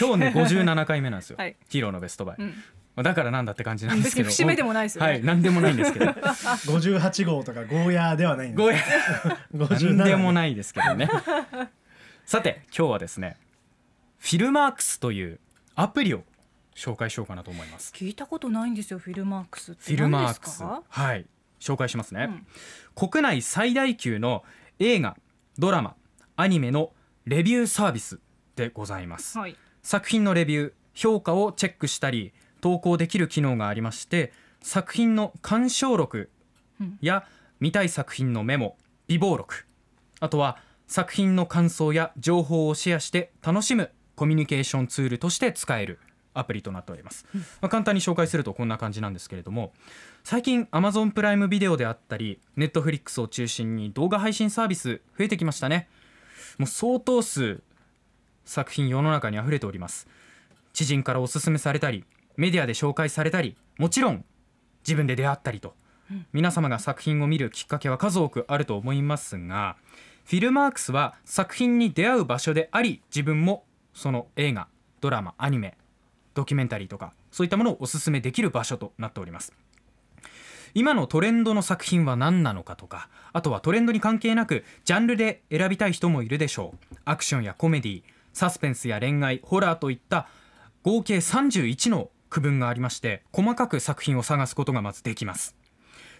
今日ね57回目なんですよ、はい。ヒーローのベストバイ、うん。まあだからなんだって感じなんですけど。節目でもないですよね。はいなんでもないんですけど。58号とかゴーヤーではないんで。ごめん57なんでもないですけどね。さて今日はですねフィルマークスというアプリを紹介しようかなと思います。聞いたことないんですよフィルマークスって。フィルマークス。はい。紹介しますね、うん。国内最大級の映画ドラマアニメのレビューサービスでございます。はい作品のレビュー評価をチェックしたり投稿できる機能がありまして作品の鑑賞録うん。や見たい作品のメモ備忘録。あとは作品の感想や情報をシェアして楽しむコミュニケーションツールとして使えるアプリとなっております、まあ、簡単に紹介するとこんな感じなんですけれども最近 Amazon プライムビデオであったり Netflix を中心に動画配信サービス増えてきましたね。もう相当数作品世の中に溢れております。知人からおすすめされたりメディアで紹介されたりもちろん自分で出会ったりと、皆様が作品を見るきっかけは数多くあると思いますがフィルマークスは作品に出会う場所であり自分もその映画ドラマアニメドキュメンタリーとかそういったものをおすすめできる場所となっております。今のトレンドの作品は何なのかとかあとはトレンドに関係なくジャンルで選びたい人もいるでしょう。アクションやコメディーサスペンスや恋愛ホラーといった合計31の区分がありまして細かく作品を探すことがまずできます。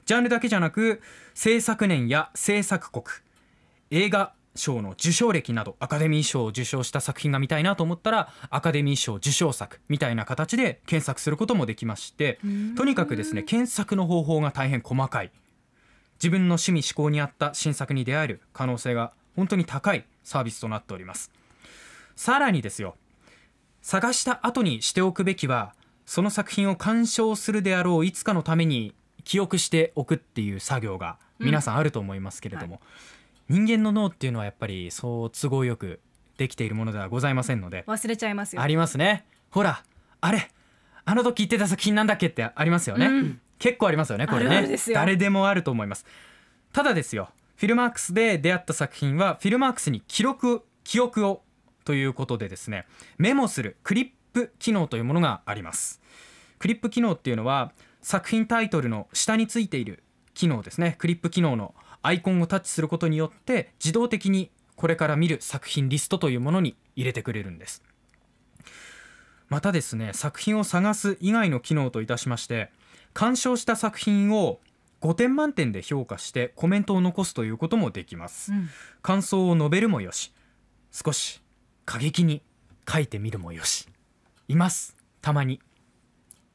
ジャンルだけじゃなく制作年や制作国映画賞の受賞歴などアカデミー賞を受賞した作品が見たいなと思ったらアカデミー賞受賞作みたいな形で検索することもできましてとにかくですね検索の方法が大変細かい。自分の趣味思考に合った新作に出会える可能性が本当に高いサービスとなっておりますさらにですよ。探した後にしておくべきはその作品を鑑賞するであろういつかのために記憶しておくっていう作業が皆さんあると思いますけれども、人間の脳っていうのはやっぱりそう都合よくできているものではございませんので。忘れちゃいますよ。ありますね。ほらあれあの時言ってた作品なんだっけってありますよね、うん。結構ありますよねこれね。誰でもあると思います。ただですよフィルマークスで出会った作品はフィルマークスに記録記憶をということでですねメモするクリップ機能というものがあります。クリップ機能っていうのは作品タイトルの下についている機能ですね。クリップ機能のアイコンをタッチすることによって自動的にこれから見る作品リストというものに入れてくれるんです。またですね作品を探す以外の機能といたしまして鑑賞した作品を5点満点で評価してコメントを残すということもできます、うん。感想を述べるもよし少し過激に書いてみるもよし。います。たまに。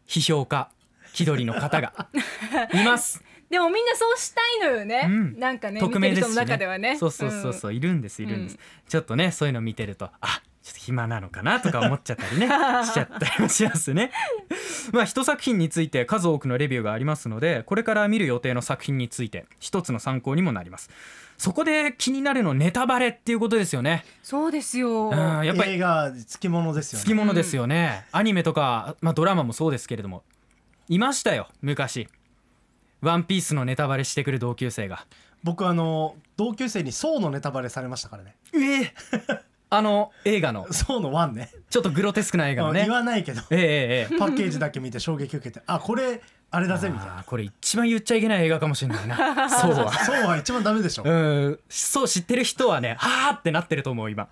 批評家。気取りの方が。います。でもみんなそうしたいのよね、うん。なんかね匿名ですし、見てる人のね、中ではね。そうそうそうそう、いるんですいるんです、うん。ちょっとねそういうの見てるとあちょっと暇なのかなとか思っちゃったりね しちゃったりもしますね。まあ一作品について数多くのレビューがありますのでこれから見る予定の作品について一つの参考にもなります。そこで気になるのネタバレっていうことですよね。そうですよ、うんやっぱり映画つきものですよね。つきものですよね、アニメとか、まあ、ドラマもそうですけれども。いましたよ昔。ワンピースのネタバレしてくる同級生が。僕あの同級生にソーのネタバレされましたからね。ええあの映画の。ソーのワンね。ちょっとグロテスクな映画のね。言わないけど。ええええええ。パッケージだけ見て衝撃受けて あこれあれだぜみたいな。あーこれ一番言っちゃいけない映画かもしれないな。そう。はそうは一番ダメでしょ。うん。そう知ってる人はねあーってなってると思う今。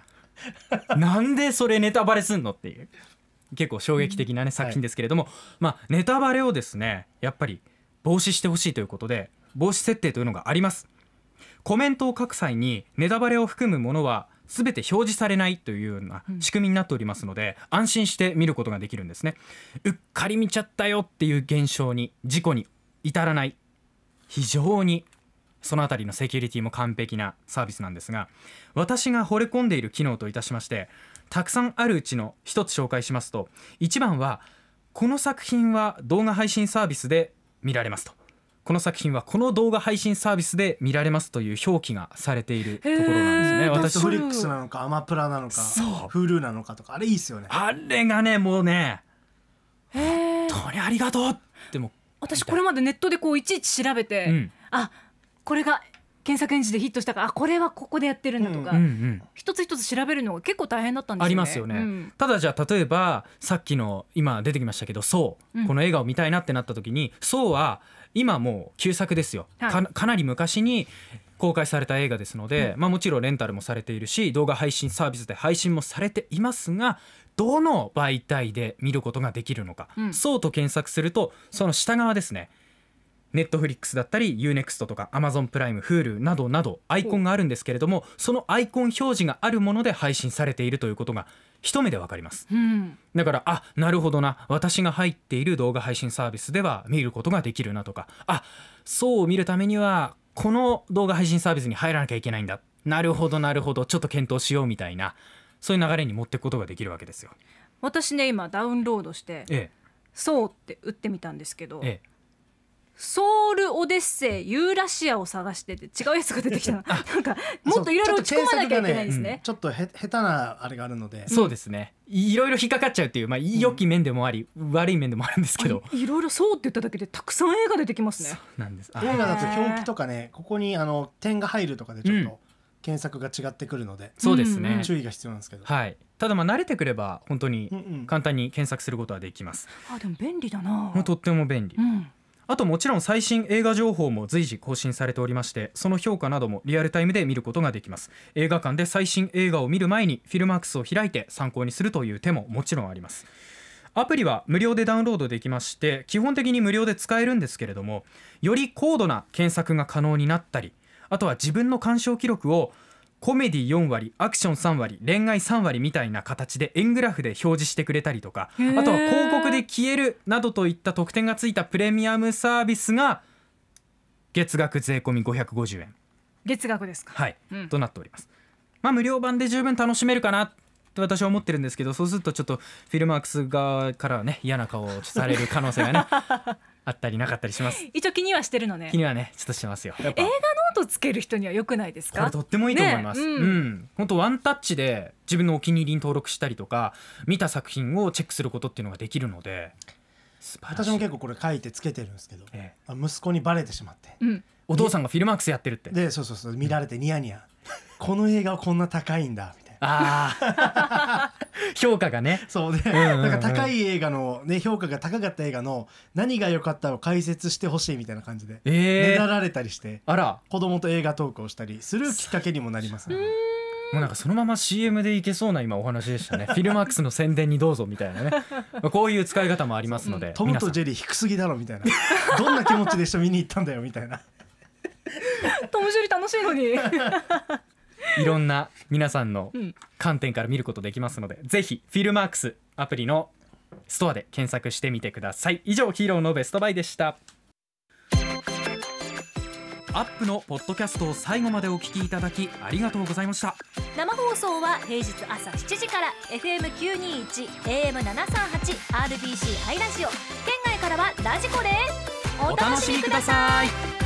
なんでそれネタバレすんのっていう。結構衝撃的なね作品ですけれども、まあネタバレをですねやっぱり防止してほしいということで防止設定というのがあります。コメントを書く際にネタバレを含むものは全て表示されないというような仕組みになっておりますので、安心して見ることができるんですね。うっかり見ちゃったよっていう現象に事故に至らない非常にそのあたりのセキュリティも完璧なサービスなんですが私が惚れ込んでいる機能といたしましてたくさんあるうちの一つ紹介しますと1番はこの作品は動画配信サービスで見られますとこの作品はこの動画配信サービスで見られますという表記がされているところなんですね。私トフリックスなのかアマプラなのかそう。Hulu なのかとかあれいいっすよね。あれがねもうね本当にありがとうっても私これまでネットでこういちいち調べて、うん。あこれが検索エンジンでヒットしたからあこれはここでやってるんだとか、うんうん。一つ一つ調べるのが結構大変だったんですよね。ありますよね、うん。ただじゃあ例えばさっきの今出てきましたけど「そう」うん。この映画を見たいなってなった時に「そう」は今もう旧作ですよ、はい。かかなり昔に公開された映画ですので、まあ、もちろんレンタルもされているし動画配信サービスで配信もされていますがどの媒体で見ることができるのか、うん。そうと検索するとその下側ですねネットフリックスだったり UNEXT とか Amazon プライム Hulu などなどアイコンがあるんですけれどもそのアイコン表示があるもので配信されているということが一目でわかりますうんだからあなるほどな私が入っている動画配信サービスでは見ることができるなとかあそう見るためにはこの動画配信サービスに入らなきゃいけないんだなるほどなるほどちょっと検討しようみたいなそういう流れに持っていくことができるわけですよ。私ね今ダウンロードしてえ「そう」って打ってみたんですけどえええソウルオデッセイユーラシアを探してて違うやつが出てきたの。なんかもっといろいろ打ち込まなきゃいけないんですね。ちょっとへ下手なあれがあるので。そうですね。いいろいろ引っかかっちゃうっていう、まあ、良き面でもあり、悪い面でもあるんですけど。あいろいろそうって言っただけでたくさん映画出てきますね。なんです。あ映画だと表記とかねここにあの点が入るとかでちょっうん。と検索が違ってくるので、そうですね、うん。注意が必要なんですけど、はい。ただまあ慣れてくれば本当にうんうん。簡単に検索することはできます、あでも便利だな。もうとっても便利。うんあともちろん最新映画情報も随時更新されておりましてその評価などもリアルタイムで見ることができます。映画館で最新映画を見る前にフィルマークスを開いて参考にするという手ももちろんあります。アプリは無料でダウンロードできまして基本的に無料で使えるんですけれどもより高度な検索が可能になったりあとは自分の鑑賞記録をコメディ4割アクション3割恋愛3割みたいな形で円グラフで表示してくれたりとかあとは広告が消えるなどといった特典がついたプレミアムサービスが月額税込み550円、月額ですかはいうんとなっております。まあ無料版で十分楽しめるかなと私は思ってるんですけどそうするとちょっと Filmarks 側からはね嫌な顔をされる可能性がね あったりなかったりします。一応気にはしてるのね気にはねちょっとしてますよ。やっぱ映画ノートつける人には良くないですか？これとってもいいと思います。ねううん。ん、本当ワンタッチで自分のお気に入りに登録したりとか見た作品をチェックすることっていうのができるので。素晴らしい。私も結構これ書いてつけてるんですけど、ええ。あ息子にバレてしまって。うん。お父さんがフィルマークスやってるって。でそうそうそう見られてニヤニヤ。この映画はこんな高いんだ。みたいなああ評価がね。そうで、んうんうん。なんか高い映画の、ね、評価が高かった映画の何が良かったを解説してほしいみたいな感じで、ねえー、だられたりして。あら。子供と映画トークをしたりするきっかけにもなりますね。もうなんかそのまま CM でいけそうな今お話でしたね。フィルマークスの宣伝にどうぞみたいなね。まあこういう使い方もありますので、トム皆さん。とジェリー低すぎだろみたいな。どんな気持ちで一緒見に行ったんだよみたいな。トムジュリ楽しいのにいろんな皆さんのうん観点から見ることできますので、ぜひフィルマークスアプリのストアで検索してみてください。以上ヒーローのベストバイでした。アップのポッドキャストを最後までお聞きいただきありがとうございました。生放送は平日朝7時から FM921 AM738 RBC ハイラジオ県外からはラジコですお楽しみください